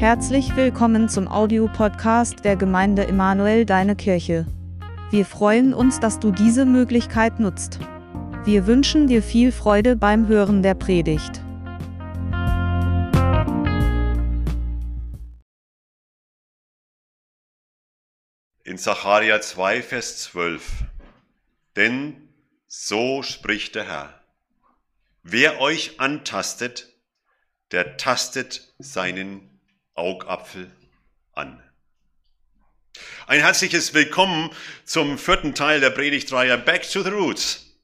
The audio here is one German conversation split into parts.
Herzlich willkommen zum Audiopodcast der Gemeinde Emanuel Deine Kirche. Wir freuen uns, dass du diese Möglichkeit nutzt. Wir wünschen dir viel Freude beim Hören der Predigt. In Sacharja 2, Vers 12. Denn so spricht der Herr. Wer euch antastet, der tastet seinen Augapfel an. Ein herzliches Willkommen zum vierten Teil der Predigtreihe Back to the Roots.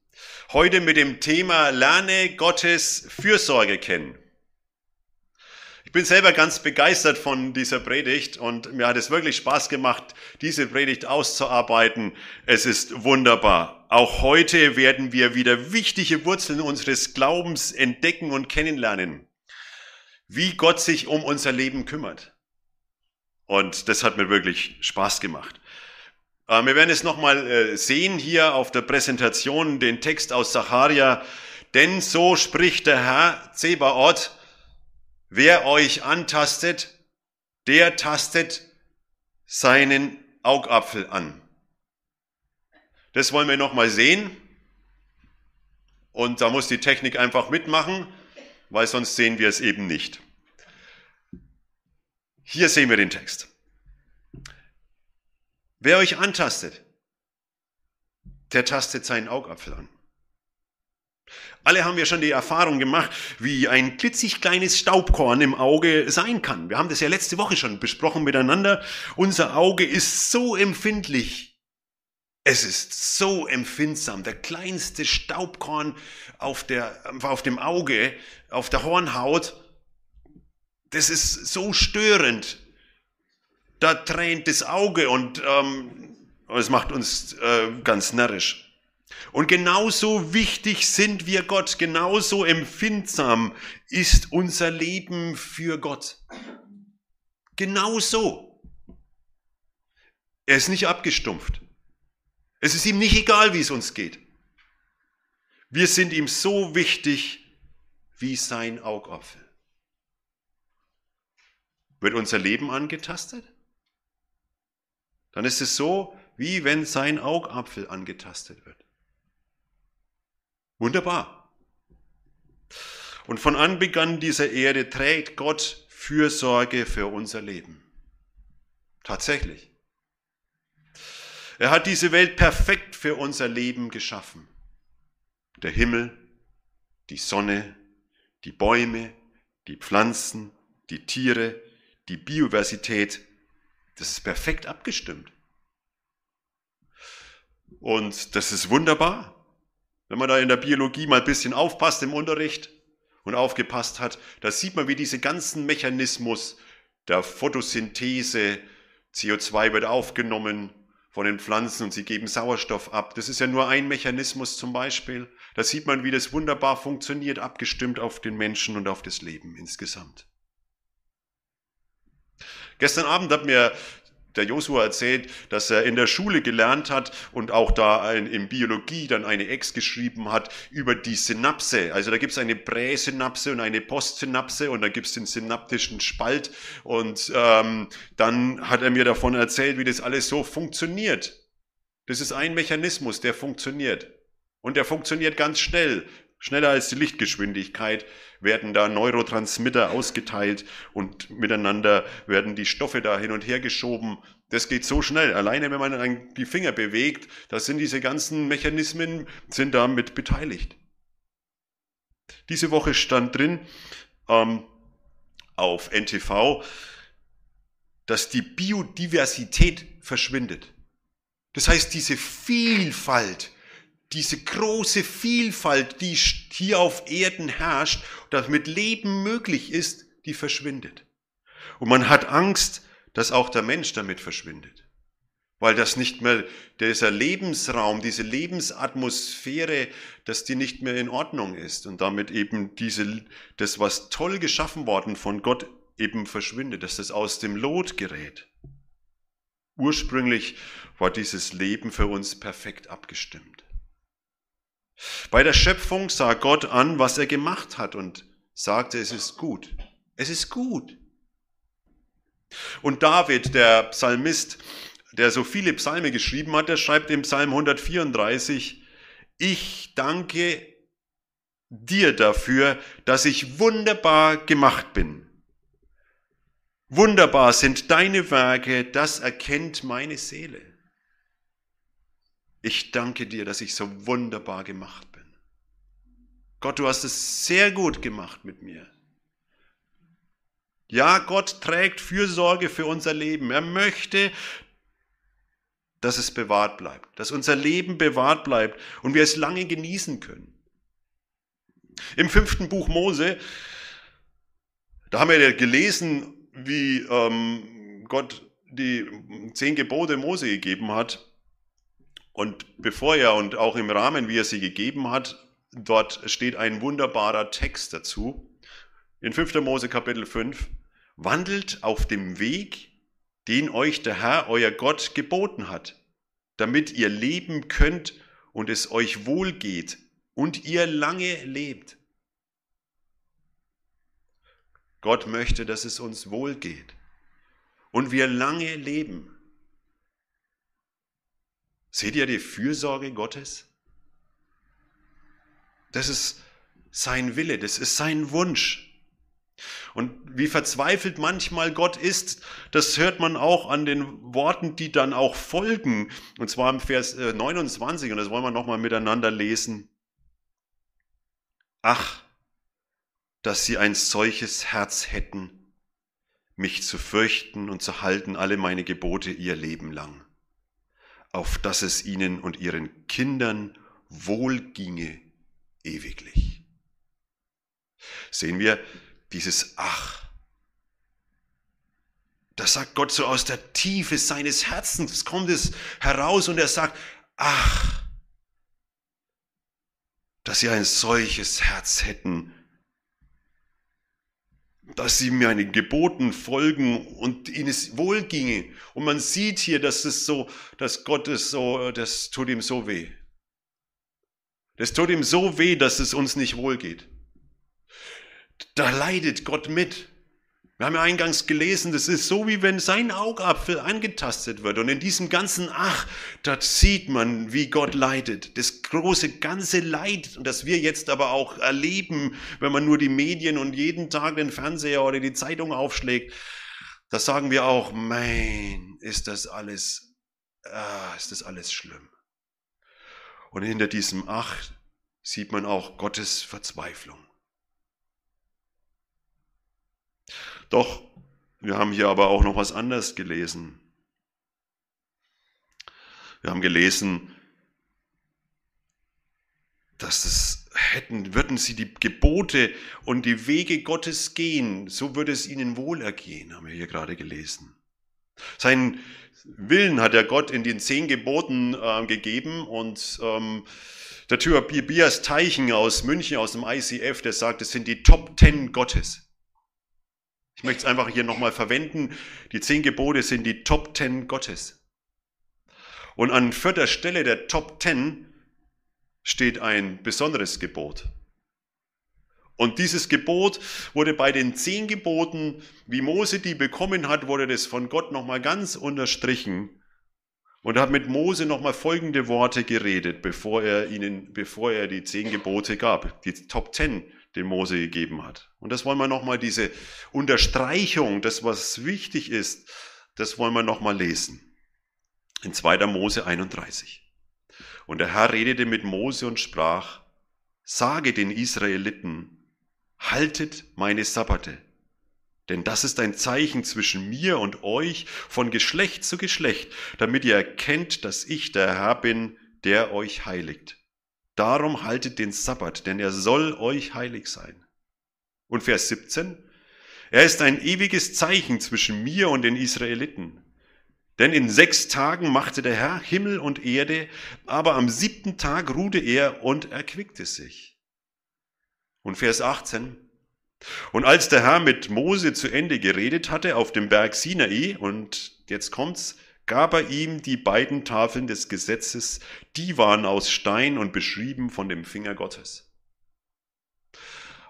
Heute mit dem Thema Lerne Gottes Fürsorge kennen. Ich bin selber ganz begeistert von dieser Predigt und mir hat es wirklich Spaß gemacht, diese Predigt auszuarbeiten. Es ist wunderbar. Auch heute werden wir wieder wichtige Wurzeln unseres Glaubens entdecken und kennenlernen wie Gott sich um unser Leben kümmert. Und das hat mir wirklich Spaß gemacht. Äh, wir werden es nochmal äh, sehen hier auf der Präsentation, den Text aus Sacharia. Denn so spricht der Herr Zebaoth, wer euch antastet, der tastet seinen Augapfel an. Das wollen wir nochmal sehen. Und da muss die Technik einfach mitmachen weil sonst sehen wir es eben nicht. Hier sehen wir den Text. Wer euch antastet, der tastet seinen Augapfel an. Alle haben ja schon die Erfahrung gemacht, wie ein klitzig kleines Staubkorn im Auge sein kann. Wir haben das ja letzte Woche schon besprochen miteinander. Unser Auge ist so empfindlich es ist so empfindsam. Der kleinste Staubkorn auf, der, auf dem Auge, auf der Hornhaut, das ist so störend. Da tränt das Auge und ähm, es macht uns äh, ganz närrisch. Und genauso wichtig sind wir Gott, genauso empfindsam ist unser Leben für Gott. Genauso. Er ist nicht abgestumpft. Es ist ihm nicht egal, wie es uns geht. Wir sind ihm so wichtig wie sein Augapfel. Wird unser Leben angetastet? Dann ist es so, wie wenn sein Augapfel angetastet wird. Wunderbar. Und von Anbeginn dieser Erde trägt Gott Fürsorge für unser Leben. Tatsächlich. Er hat diese Welt perfekt für unser Leben geschaffen. Der Himmel, die Sonne, die Bäume, die Pflanzen, die Tiere, die Biodiversität, das ist perfekt abgestimmt. Und das ist wunderbar. Wenn man da in der Biologie mal ein bisschen aufpasst im Unterricht und aufgepasst hat, da sieht man, wie diese ganzen Mechanismus der Photosynthese, CO2 wird aufgenommen, von den Pflanzen und sie geben Sauerstoff ab. Das ist ja nur ein Mechanismus zum Beispiel. Da sieht man, wie das wunderbar funktioniert, abgestimmt auf den Menschen und auf das Leben insgesamt. Gestern Abend hat mir der Josua erzählt, dass er in der Schule gelernt hat und auch da in Biologie dann eine Ex geschrieben hat über die Synapse. Also da gibt es eine Präsynapse und eine Postsynapse und da gibt es den synaptischen Spalt und ähm, dann hat er mir davon erzählt, wie das alles so funktioniert. Das ist ein Mechanismus, der funktioniert. Und der funktioniert ganz schnell. Schneller als die Lichtgeschwindigkeit werden da Neurotransmitter ausgeteilt und miteinander werden die Stoffe da hin und her geschoben. Das geht so schnell. Alleine wenn man die Finger bewegt, da sind diese ganzen Mechanismen sind da beteiligt. Diese Woche stand drin ähm, auf NTV, dass die Biodiversität verschwindet. Das heißt, diese Vielfalt, diese große Vielfalt, die hier auf Erden herrscht, damit Leben möglich ist, die verschwindet. Und man hat Angst, dass auch der Mensch damit verschwindet. Weil das nicht mehr, dieser Lebensraum, diese Lebensatmosphäre, dass die nicht mehr in Ordnung ist und damit eben diese, das, was toll geschaffen worden von Gott eben verschwindet, dass das aus dem Lot gerät. Ursprünglich war dieses Leben für uns perfekt abgestimmt. Bei der Schöpfung sah Gott an, was er gemacht hat und sagte, es ist gut. Es ist gut. Und David, der Psalmist, der so viele Psalme geschrieben hat, der schreibt im Psalm 134, ich danke dir dafür, dass ich wunderbar gemacht bin. Wunderbar sind deine Werke, das erkennt meine Seele. Ich danke dir, dass ich so wunderbar gemacht bin. Gott, du hast es sehr gut gemacht mit mir. Ja, Gott trägt Fürsorge für unser Leben. Er möchte, dass es bewahrt bleibt, dass unser Leben bewahrt bleibt und wir es lange genießen können. Im fünften Buch Mose, da haben wir ja gelesen, wie ähm, Gott die zehn Gebote Mose gegeben hat. Und bevor er und auch im Rahmen, wie er sie gegeben hat, dort steht ein wunderbarer Text dazu. In 5. Mose Kapitel 5. Wandelt auf dem Weg, den euch der Herr, euer Gott, geboten hat, damit ihr leben könnt und es euch wohl geht und ihr lange lebt. Gott möchte, dass es uns wohl geht und wir lange leben. Seht ihr die Fürsorge Gottes? Das ist sein Wille, das ist sein Wunsch. Und wie verzweifelt manchmal Gott ist, das hört man auch an den Worten, die dann auch folgen. Und zwar im Vers 29, äh, und das wollen wir nochmal miteinander lesen. Ach, dass sie ein solches Herz hätten, mich zu fürchten und zu halten alle meine Gebote ihr Leben lang, auf dass es ihnen und ihren Kindern wohl ginge ewiglich. Sehen wir, dieses Ach. Das sagt Gott so aus der Tiefe seines Herzens, kommt es heraus und er sagt, ach, dass sie ein solches Herz hätten, dass sie meinen Geboten folgen und ihnen es wohl ginge. Und man sieht hier, dass es so, dass Gott es so, das tut ihm so weh. Das tut ihm so weh, dass es uns nicht wohl geht da leidet Gott mit. Wir haben ja eingangs gelesen, das ist so, wie wenn sein Augapfel angetastet wird. Und in diesem ganzen Ach, da sieht man, wie Gott leidet. Das große ganze Leid, das wir jetzt aber auch erleben, wenn man nur die Medien und jeden Tag den Fernseher oder die Zeitung aufschlägt, da sagen wir auch, mein, ist das alles, ah, ist das alles schlimm. Und hinter diesem Ach sieht man auch Gottes Verzweiflung. Doch, wir haben hier aber auch noch was anderes gelesen. Wir haben gelesen, dass es hätten, würden sie die Gebote und die Wege Gottes gehen, so würde es ihnen wohlergehen, haben wir hier gerade gelesen. Seinen Willen hat er Gott in den zehn Geboten äh, gegeben und ähm, der Tobias Teichen aus München, aus dem ICF, der sagt, es sind die Top Ten Gottes. Ich möchte es einfach hier nochmal verwenden. Die zehn Gebote sind die Top Ten Gottes. Und an vierter Stelle der Top Ten steht ein besonderes Gebot. Und dieses Gebot wurde bei den zehn Geboten, wie Mose die bekommen hat, wurde das von Gott nochmal ganz unterstrichen. Und hat mit Mose nochmal folgende Worte geredet, bevor er ihnen, bevor er die zehn Gebote gab. Die Top Ten den Mose gegeben hat. Und das wollen wir nochmal, diese Unterstreichung, das was wichtig ist, das wollen wir nochmal lesen. In 2. Mose 31. Und der Herr redete mit Mose und sprach, sage den Israeliten, haltet meine Sabbate, denn das ist ein Zeichen zwischen mir und euch von Geschlecht zu Geschlecht, damit ihr erkennt, dass ich der Herr bin, der euch heiligt. Darum haltet den Sabbat, denn er soll euch heilig sein. Und Vers 17. Er ist ein ewiges Zeichen zwischen mir und den Israeliten. Denn in sechs Tagen machte der Herr Himmel und Erde, aber am siebten Tag ruhte er und erquickte sich. Und Vers 18. Und als der Herr mit Mose zu Ende geredet hatte auf dem Berg Sinai, und jetzt kommt's, gab er ihm die beiden Tafeln des Gesetzes, die waren aus Stein und beschrieben von dem Finger Gottes.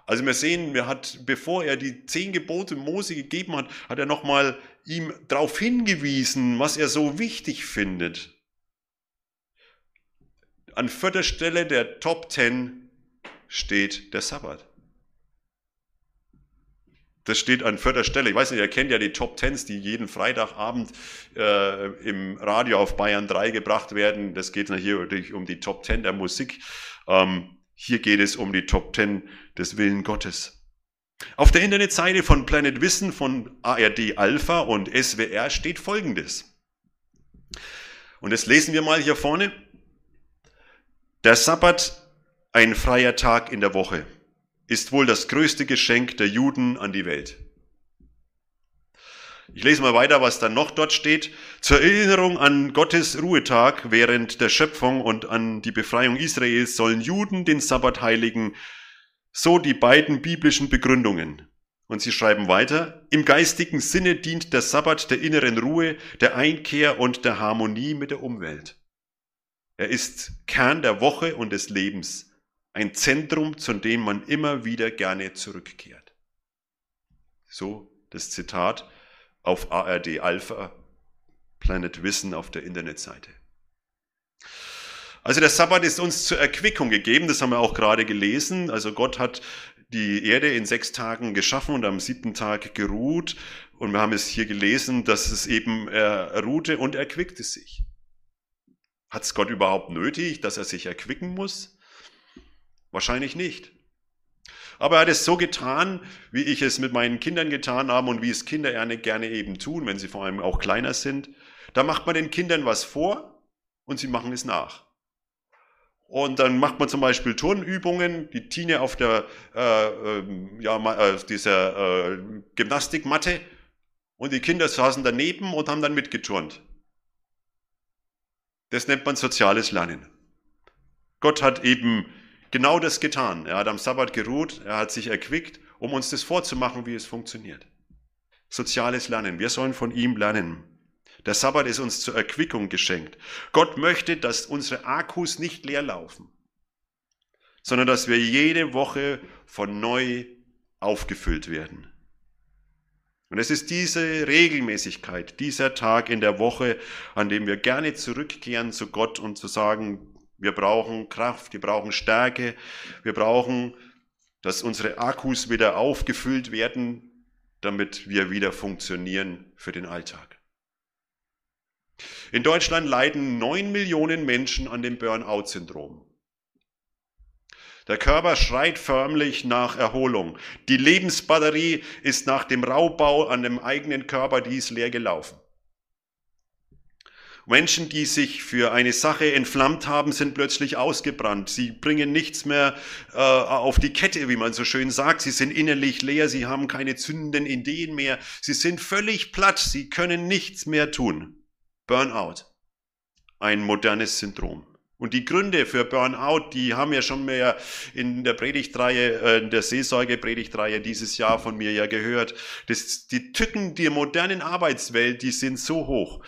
Also wir sehen, er hat, bevor er die zehn Gebote Mose gegeben hat, hat er nochmal ihm darauf hingewiesen, was er so wichtig findet. An vierter Stelle der Top Ten steht der Sabbat. Das steht an vierter Stelle. Ich weiß nicht, ihr kennt ja die Top Tens, die jeden Freitagabend äh, im Radio auf Bayern 3 gebracht werden. Das geht hier um die Top Ten der Musik. Ähm, hier geht es um die Top Ten des Willen Gottes. Auf der Internetseite von Planet Wissen von ARD Alpha und SWR steht Folgendes. Und das lesen wir mal hier vorne. Der Sabbat, ein freier Tag in der Woche ist wohl das größte Geschenk der Juden an die Welt. Ich lese mal weiter, was dann noch dort steht. Zur Erinnerung an Gottes Ruhetag während der Schöpfung und an die Befreiung Israels sollen Juden den Sabbat heiligen. So die beiden biblischen Begründungen. Und sie schreiben weiter, im geistigen Sinne dient der Sabbat der inneren Ruhe, der Einkehr und der Harmonie mit der Umwelt. Er ist Kern der Woche und des Lebens ein Zentrum, zu dem man immer wieder gerne zurückkehrt. So das Zitat auf ARD Alpha, Planet Wissen auf der Internetseite. Also der Sabbat ist uns zur Erquickung gegeben, das haben wir auch gerade gelesen. Also Gott hat die Erde in sechs Tagen geschaffen und am siebten Tag geruht. Und wir haben es hier gelesen, dass es eben er ruhte und erquickte sich. Hat es Gott überhaupt nötig, dass er sich erquicken muss? Wahrscheinlich nicht. Aber er hat es so getan, wie ich es mit meinen Kindern getan habe und wie es Kinder gerne eben tun, wenn sie vor allem auch kleiner sind. Da macht man den Kindern was vor und sie machen es nach. Und dann macht man zum Beispiel Turnübungen, die Tine auf der äh, ähm, ja, äh, dieser äh, Gymnastikmatte und die Kinder saßen daneben und haben dann mitgeturnt. Das nennt man soziales Lernen. Gott hat eben genau das getan. Er hat am Sabbat geruht, er hat sich erquickt, um uns das vorzumachen, wie es funktioniert. Soziales Lernen. Wir sollen von ihm lernen. Der Sabbat ist uns zur Erquickung geschenkt. Gott möchte, dass unsere Akkus nicht leer laufen, sondern dass wir jede Woche von neu aufgefüllt werden. Und es ist diese Regelmäßigkeit, dieser Tag in der Woche, an dem wir gerne zurückkehren zu Gott und zu sagen, wir brauchen Kraft, wir brauchen Stärke, wir brauchen, dass unsere Akkus wieder aufgefüllt werden, damit wir wieder funktionieren für den Alltag. In Deutschland leiden neun Millionen Menschen an dem Burnout-Syndrom. Der Körper schreit förmlich nach Erholung. Die Lebensbatterie ist nach dem Raubbau an dem eigenen Körper, die ist leer gelaufen. Menschen, die sich für eine Sache entflammt haben, sind plötzlich ausgebrannt. Sie bringen nichts mehr äh, auf die Kette, wie man so schön sagt. Sie sind innerlich leer, sie haben keine zündenden Ideen mehr. Sie sind völlig platt, sie können nichts mehr tun. Burnout. Ein modernes Syndrom. Und die Gründe für Burnout, die haben ja schon mehr in der Predigtreihe, äh, in der Seelsorge-Predigtreihe dieses Jahr von mir ja gehört. Das, die Tücken der modernen Arbeitswelt, die sind so hoch.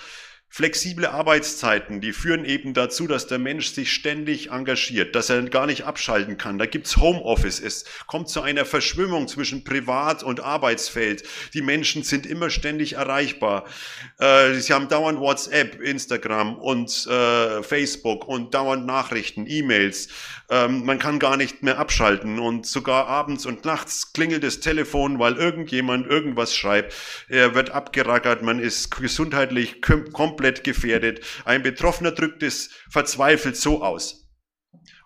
Flexible Arbeitszeiten, die führen eben dazu, dass der Mensch sich ständig engagiert, dass er gar nicht abschalten kann. Da gibt's Homeoffice, es kommt zu einer Verschwimmung zwischen Privat- und Arbeitsfeld. Die Menschen sind immer ständig erreichbar. Äh, sie haben dauernd WhatsApp, Instagram und äh, Facebook und dauernd Nachrichten, E-Mails. Ähm, man kann gar nicht mehr abschalten und sogar abends und nachts klingelt das Telefon, weil irgendjemand irgendwas schreibt. Er wird abgerackert, man ist gesundheitlich komplett gefährdet. Ein Betroffener drückt es verzweifelt so aus.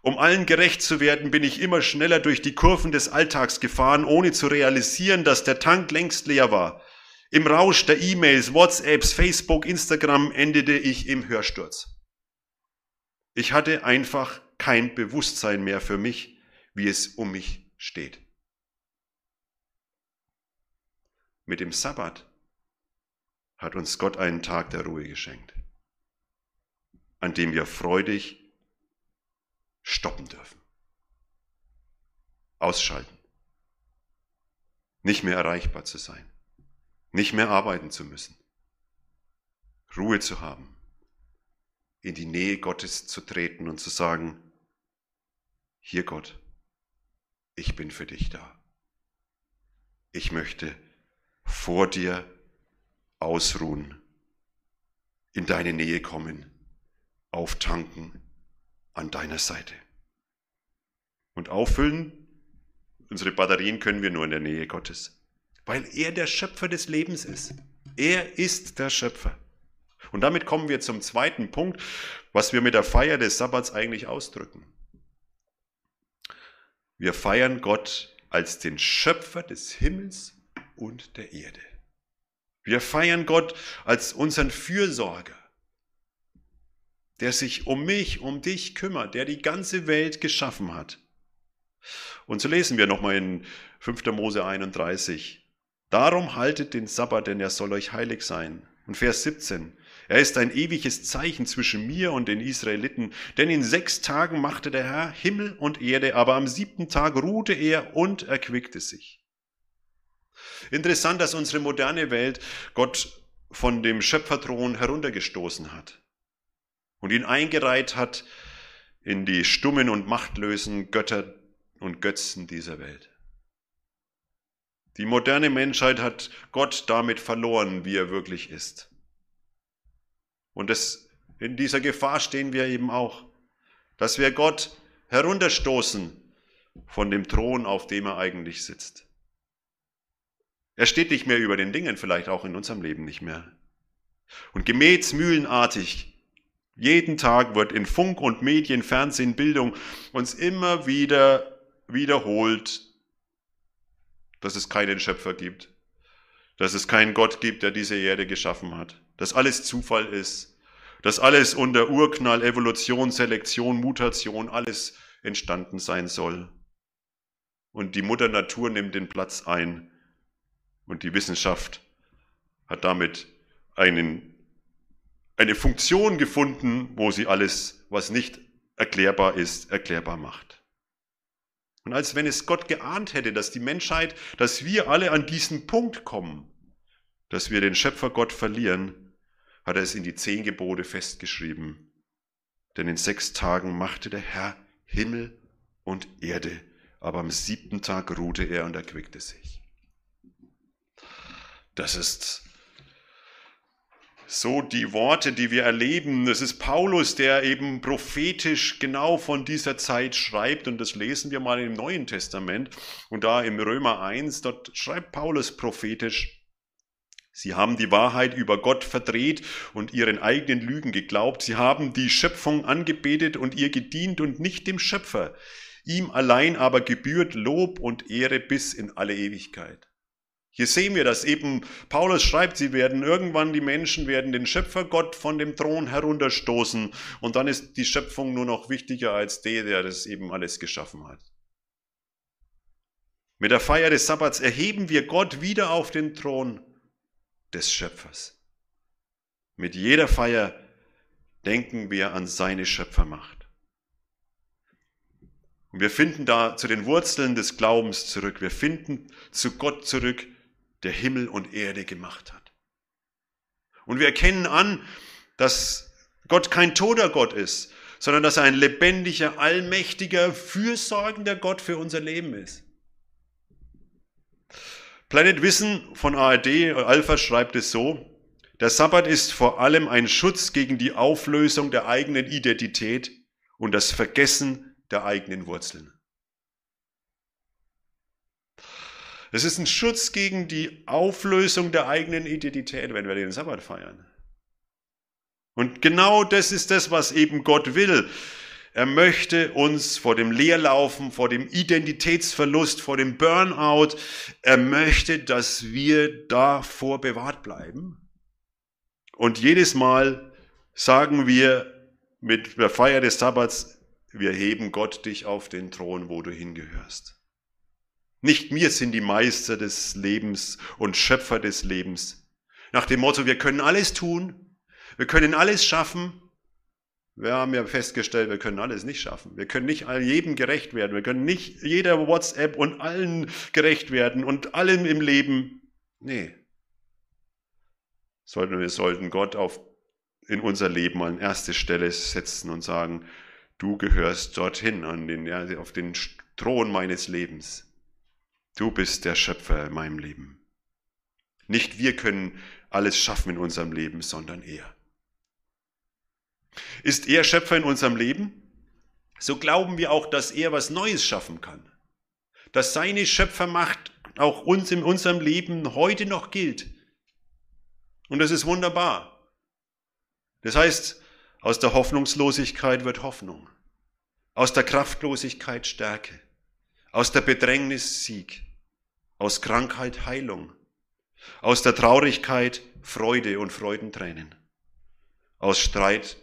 Um allen gerecht zu werden, bin ich immer schneller durch die Kurven des Alltags gefahren, ohne zu realisieren, dass der Tank längst leer war. Im Rausch der E-Mails, WhatsApps, Facebook, Instagram endete ich im Hörsturz. Ich hatte einfach kein Bewusstsein mehr für mich, wie es um mich steht. Mit dem Sabbat hat uns Gott einen Tag der Ruhe geschenkt, an dem wir freudig stoppen dürfen, ausschalten, nicht mehr erreichbar zu sein, nicht mehr arbeiten zu müssen, Ruhe zu haben, in die Nähe Gottes zu treten und zu sagen, hier Gott, ich bin für dich da. Ich möchte vor dir ausruhen, in deine Nähe kommen, auftanken an deiner Seite. Und auffüllen, unsere Batterien können wir nur in der Nähe Gottes, weil er der Schöpfer des Lebens ist. Er ist der Schöpfer. Und damit kommen wir zum zweiten Punkt, was wir mit der Feier des Sabbats eigentlich ausdrücken. Wir feiern Gott als den Schöpfer des Himmels und der Erde. Wir feiern Gott als unseren Fürsorger, der sich um mich, um dich kümmert, der die ganze Welt geschaffen hat. Und so lesen wir nochmal in 5. Mose 31. Darum haltet den Sabbat, denn er soll euch heilig sein. Und Vers 17. Er ist ein ewiges Zeichen zwischen mir und den Israeliten, denn in sechs Tagen machte der Herr Himmel und Erde, aber am siebten Tag ruhte er und erquickte sich. Interessant, dass unsere moderne Welt Gott von dem Schöpferthron heruntergestoßen hat und ihn eingereiht hat in die stummen und machtlösen Götter und Götzen dieser Welt. Die moderne Menschheit hat Gott damit verloren, wie er wirklich ist. Und das, in dieser Gefahr stehen wir eben auch, dass wir Gott herunterstoßen von dem Thron, auf dem er eigentlich sitzt. Er steht nicht mehr über den Dingen, vielleicht auch in unserem Leben nicht mehr. Und gemähtsmühlenartig, jeden Tag wird in Funk und Medien, Fernsehen, Bildung uns immer wieder wiederholt, dass es keinen Schöpfer gibt, dass es keinen Gott gibt, der diese Erde geschaffen hat, dass alles Zufall ist, dass alles unter Urknall, Evolution, Selektion, Mutation, alles entstanden sein soll. Und die Mutter Natur nimmt den Platz ein und die Wissenschaft hat damit einen, eine Funktion gefunden, wo sie alles, was nicht erklärbar ist, erklärbar macht. Und als wenn es Gott geahnt hätte, dass die Menschheit, dass wir alle an diesen Punkt kommen, dass wir den Schöpfer Gott verlieren, hat er es in die zehn Gebote festgeschrieben. Denn in sechs Tagen machte der Herr Himmel und Erde, aber am siebten Tag ruhte er und erquickte sich. Das ist so die Worte, die wir erleben. Das ist Paulus, der eben prophetisch genau von dieser Zeit schreibt und das lesen wir mal im Neuen Testament und da im Römer 1, dort schreibt Paulus prophetisch, Sie haben die Wahrheit über Gott verdreht und ihren eigenen Lügen geglaubt. Sie haben die Schöpfung angebetet und ihr gedient und nicht dem Schöpfer. Ihm allein aber gebührt Lob und Ehre bis in alle Ewigkeit. Hier sehen wir, dass eben Paulus schreibt, sie werden irgendwann, die Menschen werden den Schöpfer Gott von dem Thron herunterstoßen und dann ist die Schöpfung nur noch wichtiger als der, der das eben alles geschaffen hat. Mit der Feier des Sabbats erheben wir Gott wieder auf den Thron des Schöpfers. Mit jeder Feier denken wir an seine Schöpfermacht. Und wir finden da zu den Wurzeln des Glaubens zurück. Wir finden zu Gott zurück, der Himmel und Erde gemacht hat. Und wir erkennen an, dass Gott kein toter Gott ist, sondern dass er ein lebendiger, allmächtiger, fürsorgender Gott für unser Leben ist. Planet Wissen von ARD Alpha schreibt es so, der Sabbat ist vor allem ein Schutz gegen die Auflösung der eigenen Identität und das Vergessen der eigenen Wurzeln. Es ist ein Schutz gegen die Auflösung der eigenen Identität, wenn wir den Sabbat feiern. Und genau das ist das, was eben Gott will. Er möchte uns vor dem Leerlaufen, vor dem Identitätsverlust, vor dem Burnout, er möchte, dass wir davor bewahrt bleiben. Und jedes Mal sagen wir mit der Feier des Sabbats, wir heben Gott dich auf den Thron, wo du hingehörst. Nicht wir sind die Meister des Lebens und Schöpfer des Lebens. Nach dem Motto, wir können alles tun, wir können alles schaffen. Wir haben ja festgestellt, wir können alles nicht schaffen. Wir können nicht jedem gerecht werden. Wir können nicht jeder WhatsApp und allen gerecht werden und allem im Leben. Nee. Sollten wir sollten Gott auf, in unser Leben an erste Stelle setzen und sagen, du gehörst dorthin, an den, ja, auf den Thron meines Lebens. Du bist der Schöpfer in meinem Leben. Nicht wir können alles schaffen in unserem Leben, sondern er. Ist er Schöpfer in unserem Leben? So glauben wir auch, dass er was Neues schaffen kann. Dass seine Schöpfermacht auch uns in unserem Leben heute noch gilt. Und das ist wunderbar. Das heißt, aus der Hoffnungslosigkeit wird Hoffnung. Aus der Kraftlosigkeit Stärke. Aus der Bedrängnis Sieg. Aus Krankheit Heilung. Aus der Traurigkeit Freude und Freudentränen. Aus Streit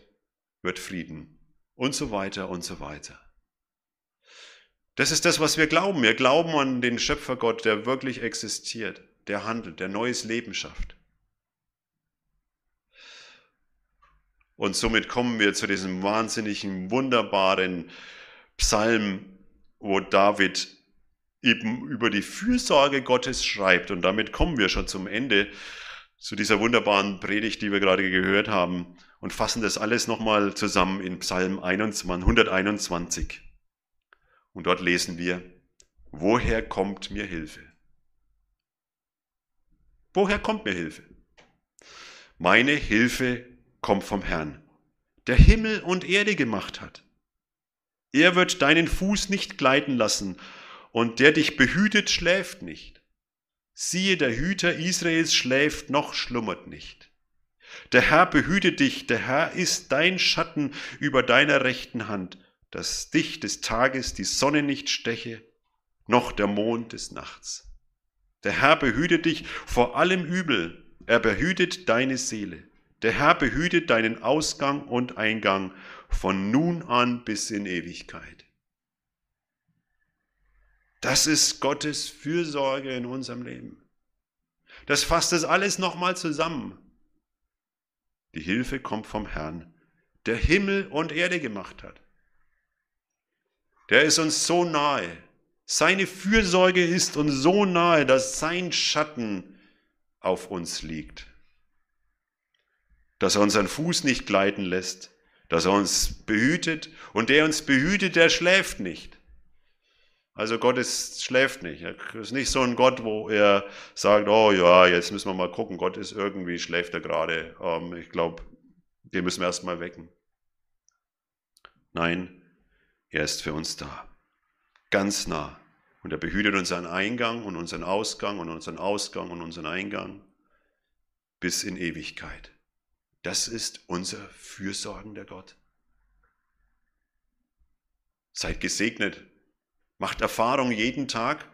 wird Frieden. Und so weiter und so weiter. Das ist das, was wir glauben. Wir glauben an den Schöpfergott, der wirklich existiert, der handelt, der neues Leben schafft. Und somit kommen wir zu diesem wahnsinnigen, wunderbaren Psalm, wo David eben über die Fürsorge Gottes schreibt. Und damit kommen wir schon zum Ende, zu dieser wunderbaren Predigt, die wir gerade gehört haben, und fassen das alles nochmal zusammen in Psalm 121. Und dort lesen wir, woher kommt mir Hilfe? Woher kommt mir Hilfe? Meine Hilfe kommt vom Herrn, der Himmel und Erde gemacht hat. Er wird deinen Fuß nicht gleiten lassen, und der dich behütet, schläft nicht. Siehe, der Hüter Israels schläft noch schlummert nicht. Der Herr behütet dich, der Herr ist dein Schatten über deiner rechten Hand, dass dich des Tages die Sonne nicht steche, noch der Mond des Nachts. Der Herr behütet dich vor allem Übel, er behütet deine Seele. Der Herr behütet deinen Ausgang und Eingang von nun an bis in Ewigkeit. Das ist Gottes Fürsorge in unserem Leben. Das fasst es alles nochmal zusammen. Die Hilfe kommt vom Herrn, der Himmel und Erde gemacht hat. Der ist uns so nahe. Seine Fürsorge ist uns so nahe, dass sein Schatten auf uns liegt dass er unseren Fuß nicht gleiten lässt, dass er uns behütet und der uns behütet, der schläft nicht. Also Gott ist, schläft nicht. Er ist nicht so ein Gott, wo er sagt, oh ja, jetzt müssen wir mal gucken, Gott ist irgendwie, schläft er gerade. Ähm, ich glaube, den müssen wir erstmal wecken. Nein, er ist für uns da. Ganz nah. Und er behütet unseren Eingang und unseren Ausgang und unseren Ausgang und unseren Eingang bis in Ewigkeit. Das ist unser fürsorgender Gott. Seid gesegnet, macht Erfahrung jeden Tag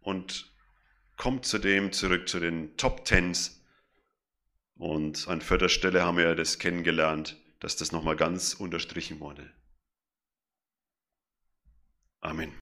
und kommt zu dem zurück zu den Top Tens. Und an vierter Stelle haben wir das kennengelernt, dass das nochmal ganz unterstrichen wurde. Amen.